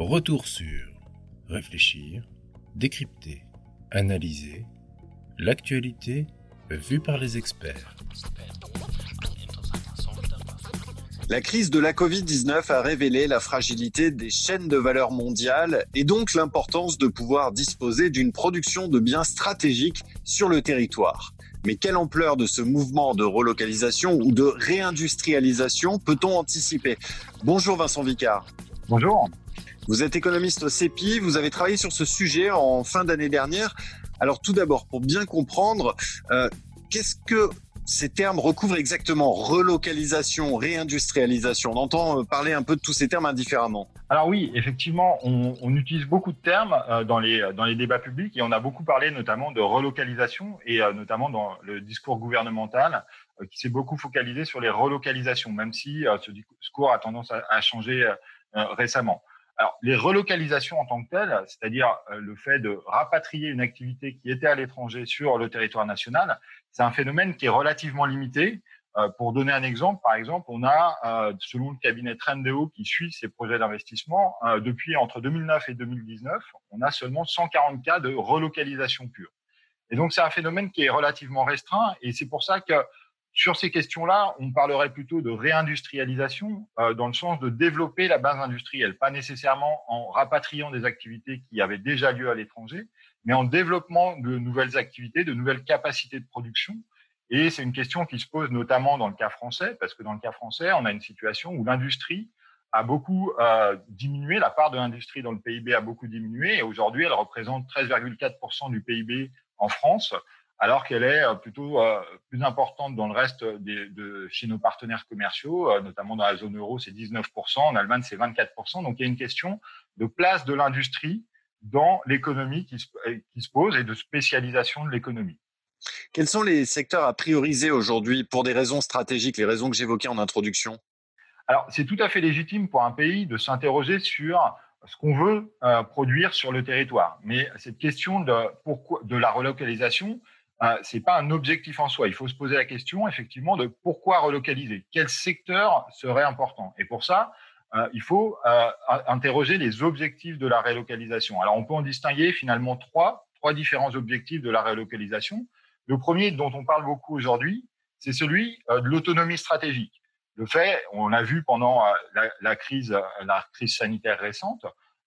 Retour sur réfléchir, décrypter, analyser l'actualité vue par les experts. La crise de la Covid-19 a révélé la fragilité des chaînes de valeur mondiales et donc l'importance de pouvoir disposer d'une production de biens stratégiques sur le territoire. Mais quelle ampleur de ce mouvement de relocalisation ou de réindustrialisation peut-on anticiper? Bonjour Vincent Vicard. Bonjour. Vous êtes économiste au CEPI, vous avez travaillé sur ce sujet en fin d'année dernière. Alors tout d'abord, pour bien comprendre, euh, qu'est-ce que ces termes recouvrent exactement? Relocalisation, réindustrialisation? On entend euh, parler un peu de tous ces termes indifféremment. Alors oui, effectivement, on, utilise beaucoup de termes euh, dans, les, dans les débats publics et on a beaucoup parlé notamment de relocalisation et notamment dans le discours gouvernemental qui s'est beaucoup focalisé sur les relocalisations, même si ce discours a tendance à changer récemment. Alors, les relocalisations en tant que telles, c'est-à-dire le fait de rapatrier une activité qui était à l'étranger sur le territoire national, c'est un phénomène qui est relativement limité. Euh, pour donner un exemple, par exemple, on a, euh, selon le cabinet Trendeo qui suit ces projets d'investissement, euh, depuis entre 2009 et 2019, on a seulement 140 cas de relocalisation pure. Et donc, c'est un phénomène qui est relativement restreint. Et c'est pour ça que sur ces questions-là, on parlerait plutôt de réindustrialisation dans le sens de développer la base industrielle, pas nécessairement en rapatriant des activités qui avaient déjà lieu à l'étranger, mais en développement de nouvelles activités, de nouvelles capacités de production. Et c'est une question qui se pose notamment dans le cas français, parce que dans le cas français, on a une situation où l'industrie a beaucoup euh, diminué, la part de l'industrie dans le PIB a beaucoup diminué, et aujourd'hui, elle représente 13,4% du PIB en France, alors qu'elle est euh, plutôt euh, plus importante dans le reste des, de, chez nos partenaires commerciaux, euh, notamment dans la zone euro, c'est 19%, en Allemagne, c'est 24%. Donc, il y a une question de place de l'industrie dans l'économie qui, qui se pose et de spécialisation de l'économie. Quels sont les secteurs à prioriser aujourd'hui pour des raisons stratégiques, les raisons que j'évoquais en introduction? Alors, c'est tout à fait légitime pour un pays de s'interroger sur ce qu'on veut euh, produire sur le territoire. Mais cette question de, pourquoi, de la relocalisation, euh, c'est pas un objectif en soi. Il faut se poser la question, effectivement, de pourquoi relocaliser? Quel secteur serait important? Et pour ça, euh, il faut euh, interroger les objectifs de la relocalisation. Alors, on peut en distinguer finalement trois, trois différents objectifs de la relocalisation. Le premier dont on parle beaucoup aujourd'hui, c'est celui euh, de l'autonomie stratégique. Le fait, on l'a vu pendant la, crise, la crise sanitaire récente,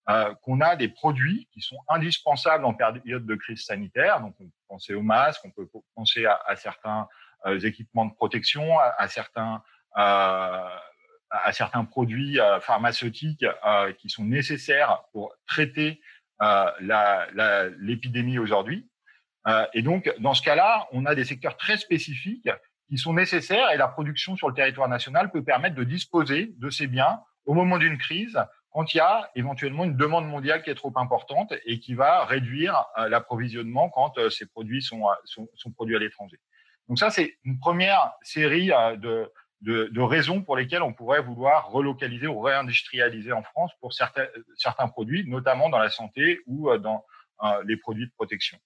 euh, qu'on a des produits qui sont indispensables en période de crise sanitaire. Donc, on peut penser aux masques, on peut penser à, certains euh, équipements de protection, à, certains euh, à certains produits euh, pharmaceutiques euh, qui sont nécessaires pour traiter l'épidémie aujourd'hui. et donc, dans ce cas-là, on a des secteurs très spécifiques qui sont nécessaires et la production sur le territoire national peut permettre de disposer de ces biens au moment d'une crise quand il y a éventuellement une demande mondiale qui est trop importante et qui va réduire l'approvisionnement quand ces produits sont, sont, sont produits à l'étranger. Donc ça, c'est une première série de, de, de, raisons pour lesquelles on pourrait vouloir relocaliser ou réindustrialiser en France pour certains, certains produits, notamment dans la santé ou euh, dans euh, les produits de protection.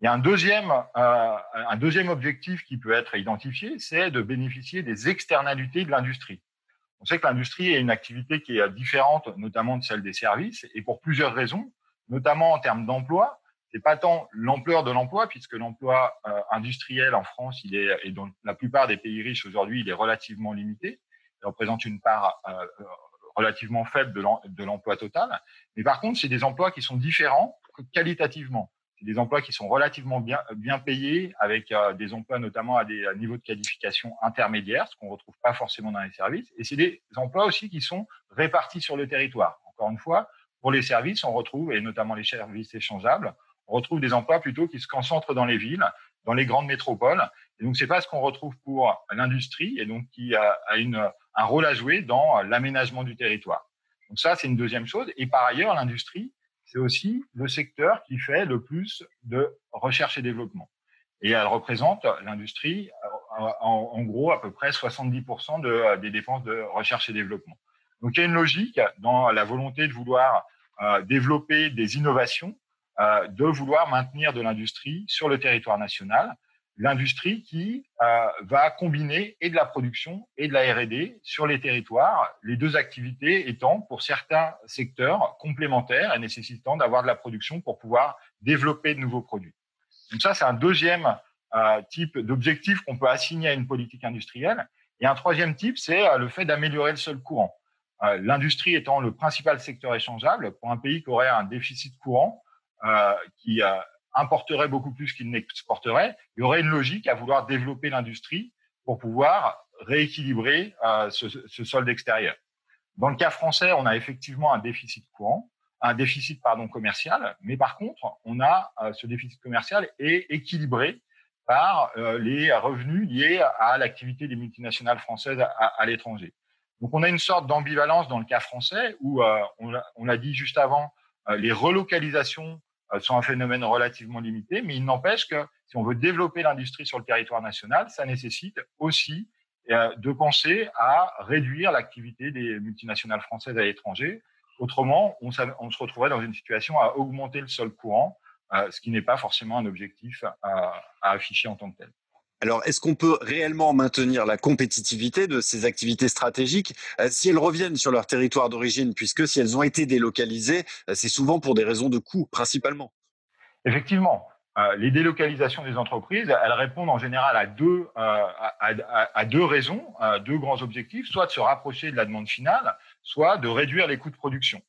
Il y a un deuxième, euh, un deuxième objectif qui peut être identifié, c'est de bénéficier des externalités de l'industrie. On sait que l'industrie est une activité qui est différente, notamment de celle des services, et pour plusieurs raisons, notamment en termes d'emploi, c'est pas tant l'ampleur de l'emploi, puisque l'emploi euh, industriel en France, il est, et dans la plupart des pays riches aujourd'hui, il est relativement limité. Il représente une part euh, relativement faible de l'emploi total. Mais par contre, c'est des emplois qui sont différents qualitativement. Des emplois qui sont relativement bien, bien payés, avec euh, des emplois notamment à des niveaux de qualification intermédiaires, ce qu'on retrouve pas forcément dans les services. Et c'est des emplois aussi qui sont répartis sur le territoire. Encore une fois, pour les services, on retrouve, et notamment les services échangeables, on retrouve des emplois plutôt qui se concentrent dans les villes, dans les grandes métropoles. Et donc, c'est pas ce qu'on retrouve pour l'industrie et donc qui a, une, un rôle à jouer dans l'aménagement du territoire. Donc ça, c'est une deuxième chose. Et par ailleurs, l'industrie, c'est aussi le secteur qui fait le plus de recherche et développement. Et elle représente l'industrie, en, en, gros, à peu près 70% de, des dépenses de recherche et développement. Donc, il y a une logique dans la volonté de vouloir euh, développer des innovations euh, de vouloir maintenir de l'industrie sur le territoire national. L'industrie qui euh, va combiner et de la production et de la R&D sur les territoires, les deux activités étant pour certains secteurs complémentaires et nécessitant d'avoir de la production pour pouvoir développer de nouveaux produits. Donc ça, c'est un deuxième euh, type d'objectif qu'on peut assigner à une politique industrielle. Et un troisième type, c'est euh, le fait d'améliorer le seul courant. L'industrie étant le principal secteur échangeable pour un pays qui aurait un déficit courant, qui importerait beaucoup plus qu'il n'exporterait, il y aurait une logique à vouloir développer l'industrie pour pouvoir rééquilibrer ce, ce, solde extérieur. Dans le cas français, on a effectivement un déficit courant, un déficit pardon commercial, mais par contre, on a ce déficit commercial est équilibré par les revenus liés à l'activité des multinationales françaises à, l'étranger. Donc on a une sorte d'ambivalence dans le cas français où euh, on l'a dit juste avant, euh, les relocalisations euh, sont un phénomène relativement limité, mais il n'empêche que si on veut développer l'industrie sur le territoire national, ça nécessite aussi de penser à réduire l'activité des multinationales françaises à l'étranger. Autrement, on, se retrouverait dans une situation à augmenter le sol courant, ce qui n'est pas forcément un objectif à afficher en tant que tel. Alors, est-ce qu'on peut réellement maintenir la compétitivité de ces activités stratégiques euh, si elles reviennent sur leur territoire d'origine, puisque si elles ont été délocalisées, euh, c'est souvent pour des raisons de coût, principalement? Effectivement. Euh, les délocalisations des entreprises, elles répondent en général à deux, à, deux raisons, à deux grands objectifs, soit de se rapprocher de la demande finale, soit de réduire les coûts de production.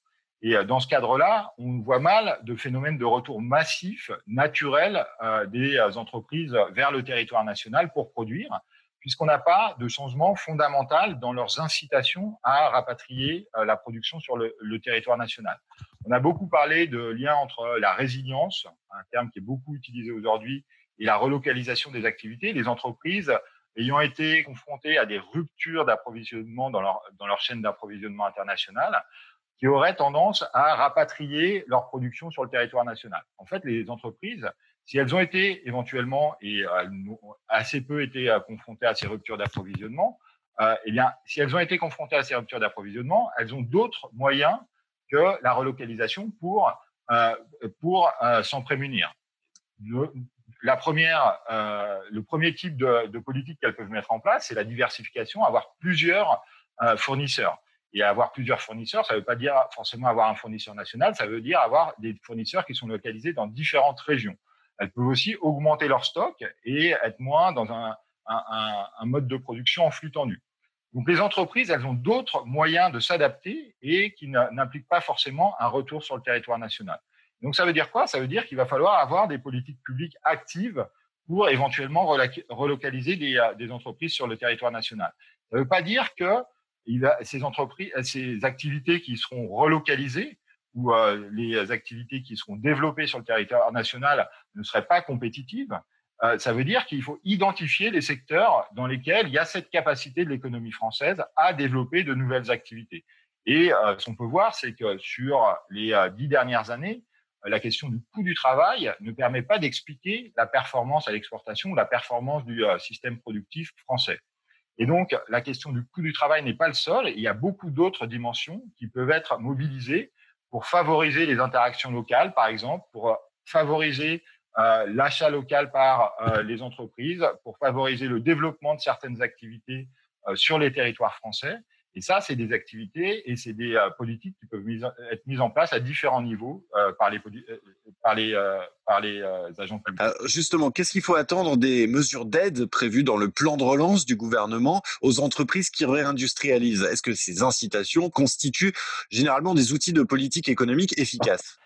Et euh, dans ce cadre-là, on voit mal de phénomènes de retour massif, naturel euh, des euh, entreprises vers le territoire national pour produire, puisqu'on n'a pas de changement fondamental dans leurs incitations à rapatrier la production sur le, territoire national. On a beaucoup parlé de lien entre la résilience, un terme qui est beaucoup utilisé aujourd'hui, et la relocalisation des activités. Les entreprises ayant été confrontées à des ruptures d'approvisionnement dans leur, dans leur chaîne d'approvisionnement internationale, qui auraient tendance à rapatrier leur production sur le territoire national. En fait, les entreprises, si elles ont été éventuellement et assez peu été confrontées à ces ruptures d'approvisionnement, euh, eh bien, si elles ont été confrontées à ces ruptures d'approvisionnement, elles ont d'autres moyens que la relocalisation pour euh, pour euh, s'en prémunir. Le, la première, euh, le premier type de politique qu'elles peuvent mettre en place, c'est la diversification, avoir plusieurs fournisseurs. Et avoir plusieurs fournisseurs, ça ne veut pas dire forcément avoir un fournisseur national, ça veut dire avoir des fournisseurs qui sont localisés dans différentes régions. Elles peuvent aussi augmenter leur stock et être moins dans un, mode de production en flux tendu. Donc les entreprises, elles ont d'autres moyens de s'adapter et qui n'impliquent pas forcément un retour sur le territoire national. Donc ça veut dire quoi? Ça veut dire qu'il va falloir avoir des politiques publiques actives pour éventuellement relocaliser des entreprises sur le territoire national. Ça ne veut pas dire que il a, ces entreprises, ces activités qui seront relocalisées ou euh, les activités qui seront développées sur le territoire national ne seraient pas compétitives, euh, ça veut dire qu'il faut identifier les secteurs dans lesquels il y a cette capacité de l'économie française à développer de nouvelles activités. Et euh, ce qu'on peut voir, c'est que sur les dix dernières années, la question du coût du travail ne permet pas d'expliquer la performance à l'exportation la performance du système productif français. Et donc, la question du coût du travail n'est pas le seul. Il y a beaucoup d'autres dimensions qui peuvent être mobilisées pour favoriser les interactions locales, par exemple, pour favoriser euh, l'achat local par euh, les entreprises, pour favoriser le développement de certaines activités euh, sur les territoires français. Et ça, c'est des activités et c'est des euh, politiques qui peuvent être mises en place à différents niveaux euh, par les, euh, par les, par les agents publics. justement, qu'est-ce qu'il faut attendre des mesures d'aide prévues dans le plan de relance du gouvernement aux entreprises qui réindustrialisent? Est-ce que ces incitations constituent généralement des outils de politique économique efficaces?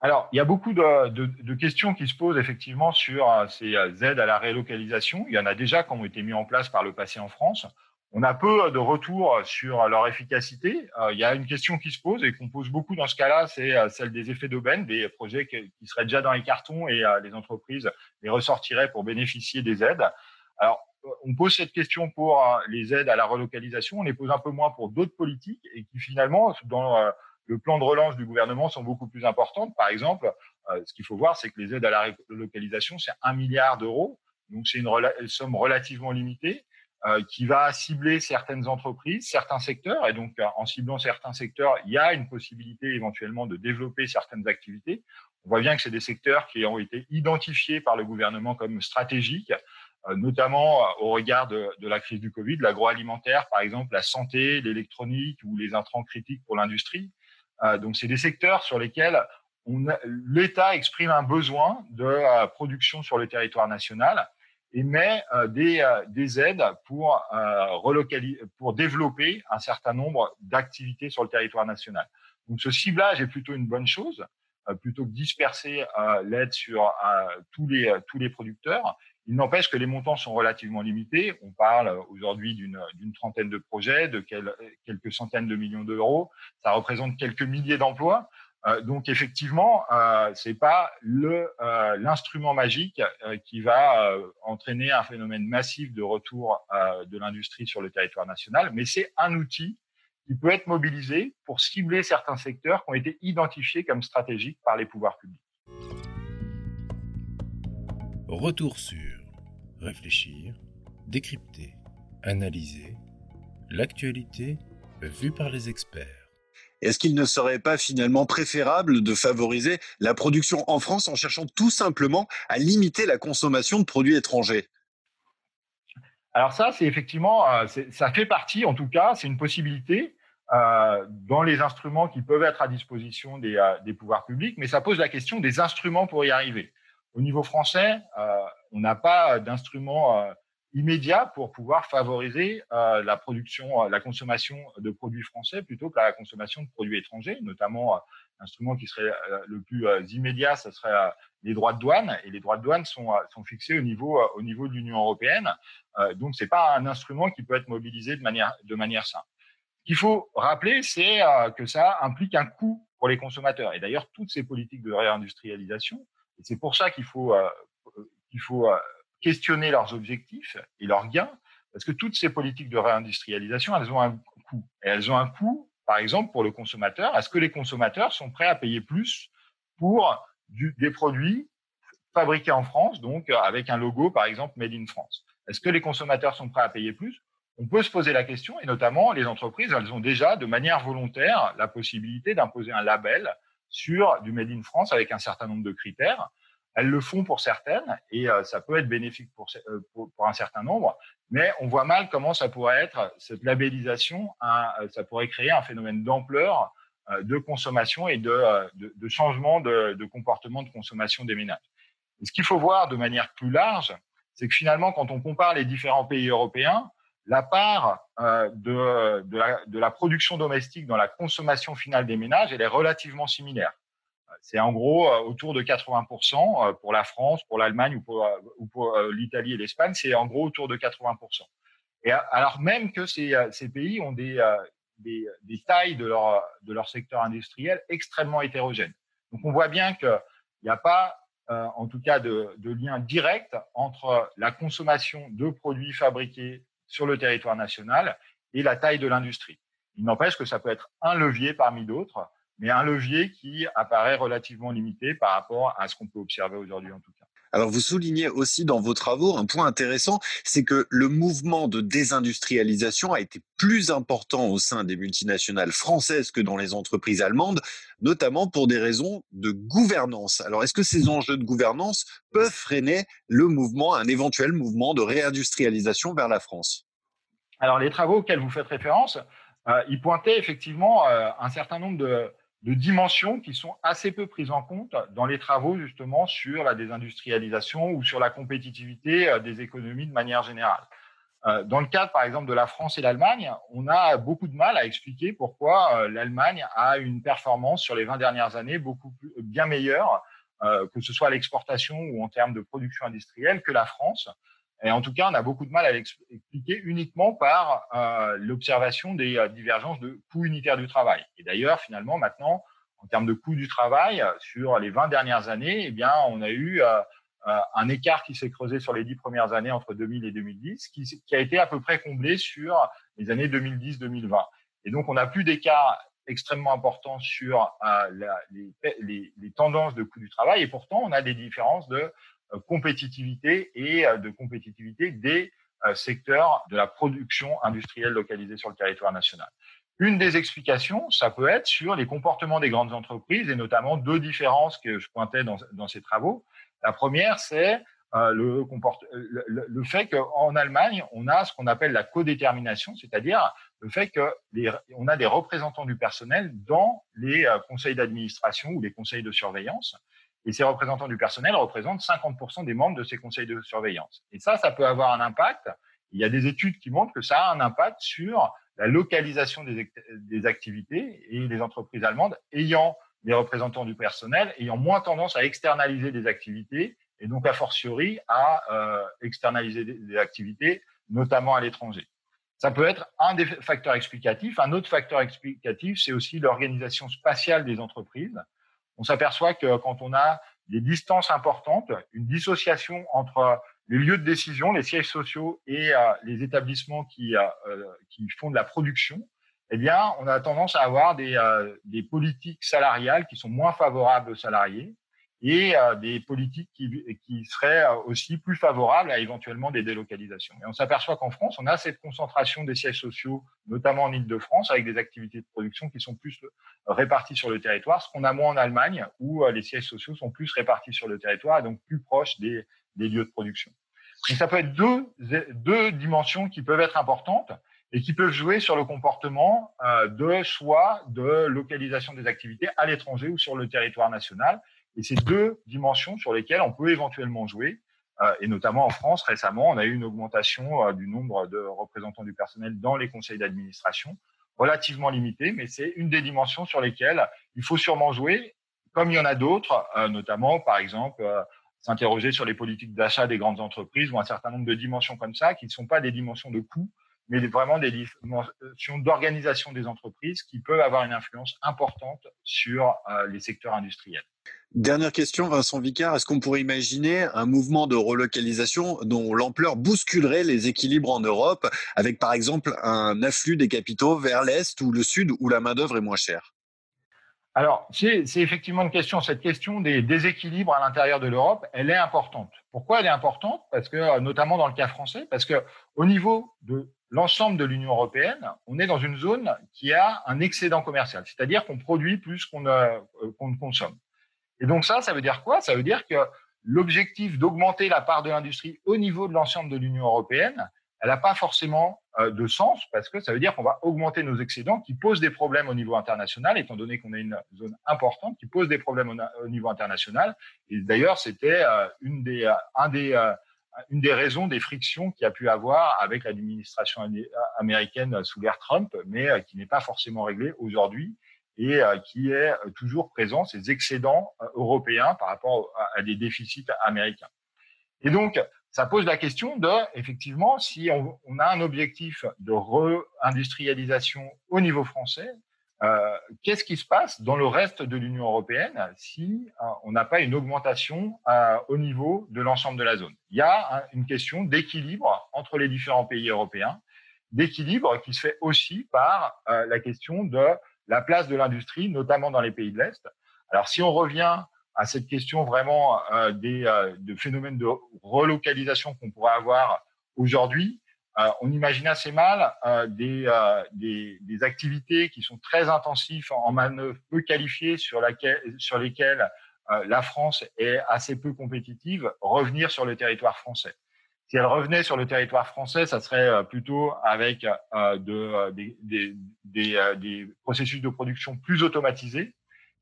Alors, il y a beaucoup de, de, de, questions qui se posent effectivement sur ces aides à la relocalisation. Il y en a déjà qui ont été mis en place par le passé en France. On a peu de retours sur leur efficacité. Euh, il y a une question qui se pose et qu'on pose beaucoup dans ce cas-là, c'est euh, celle des effets d'aubaine, des projets qui seraient déjà dans les cartons et euh, les entreprises les ressortiraient pour bénéficier des aides. Alors, on pose cette question pour les aides à la relocalisation, on les pose un peu moins pour d'autres politiques et qui finalement, dans le plan de relance du gouvernement, sont beaucoup plus importantes. Par exemple, ce qu'il faut voir, c'est que les aides à la relocalisation, c'est un milliard d'euros. Donc, c'est une somme relativement limitée. Euh, qui va cibler certaines entreprises, certains secteurs. Et donc, euh, en ciblant certains secteurs, il y a une possibilité éventuellement de développer certaines activités. On voit bien que c'est des secteurs qui ont été identifiés par le gouvernement comme stratégiques notamment au regard de, la crise du Covid, l'agroalimentaire, par exemple, la santé, l'électronique ou les intrants critiques pour l'industrie. donc, c'est des secteurs sur lesquels l'État exprime un besoin de production sur le territoire national et met des, des aides pour, relocaliser, pour développer un certain nombre d'activités sur le territoire national. Donc ce ciblage est plutôt une bonne chose, euh, plutôt que disperser euh, l'aide sur euh, tous les tous les producteurs. Il n'empêche que les montants sont relativement limités. On parle aujourd'hui d'une trentaine de projets, de quelques centaines de millions d'euros. Ça représente quelques milliers d'emplois. Donc effectivement, euh, c'est pas le l'instrument magique qui va entraîner un phénomène massif de retour de l'industrie sur le territoire national, mais c'est un outil qui peut être mobilisé pour cibler certains secteurs qui ont été identifiés comme stratégiques par les pouvoirs publics. Retour sur réfléchir, décrypter, analyser l'actualité vue par les experts. Est-ce qu'il ne serait pas finalement préférable de favoriser la production en France en cherchant tout simplement à limiter la consommation de produits étrangers? Alors ça, c'est effectivement, euh, ça fait partie, en tout cas, c'est une possibilité euh, dans les instruments qui peuvent être à disposition des, euh, des, pouvoirs publics, mais ça pose la question des instruments pour y arriver. Au niveau français, on n'a pas d'instruments immédiats pour pouvoir favoriser la production, la consommation de produits français plutôt que la consommation de produits étrangers, notamment l'instrument qui serait le plus immédiat, ce serait les droits de douane, et les droits de douane sont, sont fixés au niveau, au niveau de l'Union européenne. Euh, donc, c'est pas un instrument qui peut être mobilisé de manière, de manière simple. Ce qu'il faut rappeler, c'est euh, que ça implique un coût pour les consommateurs. Et d'ailleurs, toutes ces politiques de réindustrialisation, et c'est pour ça qu'il faut, euh, qu'il faut questionner leurs objectifs et leurs gains, parce que toutes ces politiques de réindustrialisation, elles ont un coût. Et elles ont un coût, par exemple, pour le consommateur. Est-ce que les consommateurs sont prêts à payer plus pour des produits fabriqués en France, donc avec un logo, par exemple, Made in France? Est-ce que les consommateurs sont prêts à payer plus? On peut se poser la question, et notamment les entreprises, elles ont déjà de manière volontaire la possibilité d'imposer un label sur du Made in France avec un certain nombre de critères. Elles le font pour certaines et euh, ça peut être bénéfique euh, pour, pour, un certain nombre, mais on voit mal comment ça pourrait être, cette labellisation, euh, ça pourrait créer un phénomène d'ampleur de consommation et de, de, changement de, de, comportement de consommation des ménages. ce qu'il faut voir de manière plus large, c'est que finalement, quand on compare les différents pays européens, la part euh, de, de, la, de, la, production domestique dans la consommation finale des ménages, elle est relativement similaire. C'est en gros euh, autour de 80% euh, pour la France, pour l'Allemagne ou pour, ou pour l'Italie et l'Espagne, c'est en gros autour de 80%. Et alors même que ces, pays ont des, tailles de leur, de leur secteur industriel extrêmement hétérogènes. Donc on voit bien qu'il n'y a pas euh, en tout cas de, de lien direct entre la consommation de produits fabriqués sur le territoire national et la taille de l'industrie. Il n'empêche que ça peut être un levier parmi d'autres, mais un levier qui apparaît relativement limité par rapport à ce qu'on peut observer aujourd'hui en tout cas. Alors vous soulignez aussi dans vos travaux un point intéressant, c'est que le mouvement de désindustrialisation a été plus important au sein des multinationales françaises que dans les entreprises allemandes, notamment pour des raisons de gouvernance. Alors est-ce que ces enjeux de gouvernance peuvent freiner le mouvement, un éventuel mouvement de réindustrialisation vers la France? Alors les travaux auxquels vous faites référence, euh, ils pointaient effectivement euh, un certain nombre de, de dimensions qui sont assez peu prises en compte dans les travaux justement sur la désindustrialisation ou sur la compétitivité euh, des économies de manière générale. Euh, dans le cadre, par exemple, de la France et l'Allemagne, on a beaucoup de mal à expliquer pourquoi euh, l'Allemagne a une performance sur les 20 dernières années beaucoup plus, bien meilleure, que ce soit à l'exportation ou en termes de production industrielle, que la France. Et en tout cas, on a beaucoup de mal à l'expliquer uniquement par euh, l'observation des euh, divergences de coûts unitaires du travail. Et d'ailleurs, finalement, maintenant, en termes de coûts du travail, sur les 20 dernières années, eh bien, on a eu euh, un écart qui s'est creusé sur les 10 premières années entre 2000 et 2010, qui, a été à peu près comblé sur les années 2010-2020. Et donc, on n'a plus d'écart extrêmement important sur les, tendances de coûts du travail, et pourtant, on a des différences de compétitivité et euh, de compétitivité des euh, secteurs de la production industrielle localisée sur le territoire national. Une des explications, ça peut être sur les comportements des grandes entreprises et notamment deux différences que je pointais dans, ces travaux. La première, c'est le, fait qu'en Allemagne, on a ce qu'on appelle la codétermination, c'est-à-dire le fait qu'on a des représentants du personnel dans les conseils d'administration ou les conseils de surveillance. Et ces représentants du personnel représentent 50% des membres de ces conseils de surveillance. Et ça, ça peut avoir un impact. Il y a des études qui montrent que ça a un impact sur la localisation des, activités et les entreprises allemandes ayant des représentants du personnel ayant moins tendance à externaliser des activités et donc a fortiori à euh, externaliser des, des, activités, notamment à l'étranger. Ça peut être un des facteurs explicatifs. Un autre facteur explicatif, c'est aussi l'organisation spatiale des entreprises on s'aperçoit que quand on a des distances importantes, une dissociation entre les lieux de décision, les sièges sociaux et euh, les établissements qui, euh, euh, qui font de la production, eh bien, on a tendance à avoir des, des politiques salariales qui sont moins favorables aux salariés et euh, des politiques qui, qui, seraient euh, aussi plus favorables à éventuellement des délocalisations. Et on s'aperçoit qu'en France, on a cette concentration des sièges sociaux, notamment en Ile-de-France, avec des activités de production qui sont plus réparties sur le territoire, ce qu'on a moins en Allemagne, où euh, les sièges sociaux sont plus répartis sur le territoire et donc plus proches des, des lieux de production. Donc ça peut être deux, deux dimensions qui peuvent être importantes et qui peuvent jouer sur le comportement de soit de localisation des activités à l'étranger ou sur le territoire national et c'est deux dimensions sur lesquelles on peut éventuellement jouer. Euh, et notamment en France, récemment, on a eu une augmentation euh, du nombre de représentants du personnel dans les conseils d'administration, relativement limitée, mais c'est une des dimensions sur lesquelles il faut sûrement jouer, comme il y en a d'autres, euh, notamment, par exemple, s'interroger sur les politiques d'achat des grandes entreprises ou un certain nombre de dimensions comme ça, qui ne sont pas des dimensions de coût, mais vraiment des dimensions d'organisation des entreprises qui peuvent avoir une influence importante sur les secteurs industriels. Dernière question, Vincent Vicard. Est-ce qu'on pourrait imaginer un mouvement de relocalisation dont l'ampleur bousculerait les équilibres en Europe, avec par exemple un afflux des capitaux vers l'Est ou le Sud où la main-d'œuvre est moins chère? Alors, c'est effectivement une question. Cette question des déséquilibres à l'intérieur de l'Europe, elle est importante. Pourquoi elle est importante? Parce que, notamment dans le cas français, parce que au niveau de l'ensemble de l'Union européenne, on est dans une zone qui a un excédent commercial, c'est-à-dire qu'on produit plus qu'on euh, qu consomme. Et donc ça, ça veut dire quoi? Ça veut dire que l'objectif d'augmenter la part de l'industrie au niveau de l'ensemble de l'Union européenne, elle n'a pas forcément euh, de sens parce que ça veut dire qu'on va augmenter nos excédents qui posent des problèmes au niveau international, étant donné qu'on est une zone importante qui pose des problèmes au, niveau international. Et d'ailleurs, c'était euh, une des, euh, un des, une des raisons des frictions qu'il y a pu avoir avec l'administration américaine sous l'ère Trump, mais qui n'est pas forcément réglée aujourd'hui et euh, qui est euh, toujours présent, ces excédents euh, européens par rapport à, des déficits américains. Et donc, ça pose la question de, effectivement, si on, a un objectif de réindustrialisation au niveau français, qu'est-ce qui se passe dans le reste de l'Union européenne si on n'a pas une augmentation au niveau de l'ensemble de la zone? Il y a une question d'équilibre entre les différents pays européens, d'équilibre qui se fait aussi par la question de la place de l'industrie, notamment dans les pays de l'Est. Alors, si on revient à cette question vraiment euh, des euh, de phénomènes de relocalisation qu'on pourrait avoir aujourd'hui, euh, on imagine assez mal euh, des, euh, des, des, activités qui sont très intensives en manœuvre peu qualifiées sur, sur lesquelles la France est assez peu compétitive revenir sur le territoire français. Si elle revenait sur le territoire français, ça serait euh, plutôt avec euh, de, euh, des, des, des, des, processus de production plus automatisés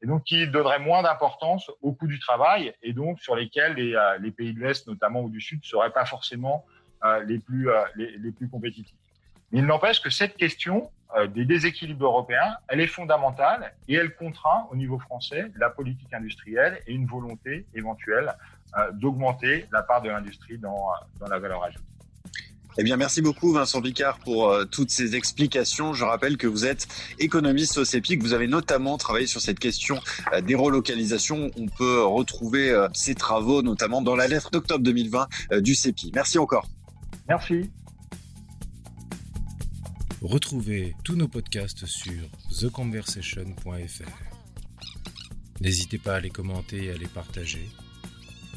et donc qui donneraient moins d'importance au coût du travail et donc sur lesquels les, les pays de l'Est notamment ou du Sud ne seraient pas forcément les plus, les, les plus compétitifs. Mais il n'empêche que cette question des déséquilibres européens, elle est fondamentale et elle contraint au niveau français la politique industrielle et une volonté éventuelle euh, d'augmenter la part de l'industrie dans, dans la valeur ajoutée. Eh bien, merci beaucoup Vincent Vicard pour euh, toutes ces explications. Je rappelle que vous êtes économiste au CEPI, que vous avez notamment travaillé sur cette question euh, des relocalisations. On peut retrouver euh, ces travaux notamment dans la lettre d'octobre 2020 euh, du CEPI. Merci encore. Merci. Retrouvez tous nos podcasts sur theconversation.fr. N'hésitez pas à les commenter et à les partager.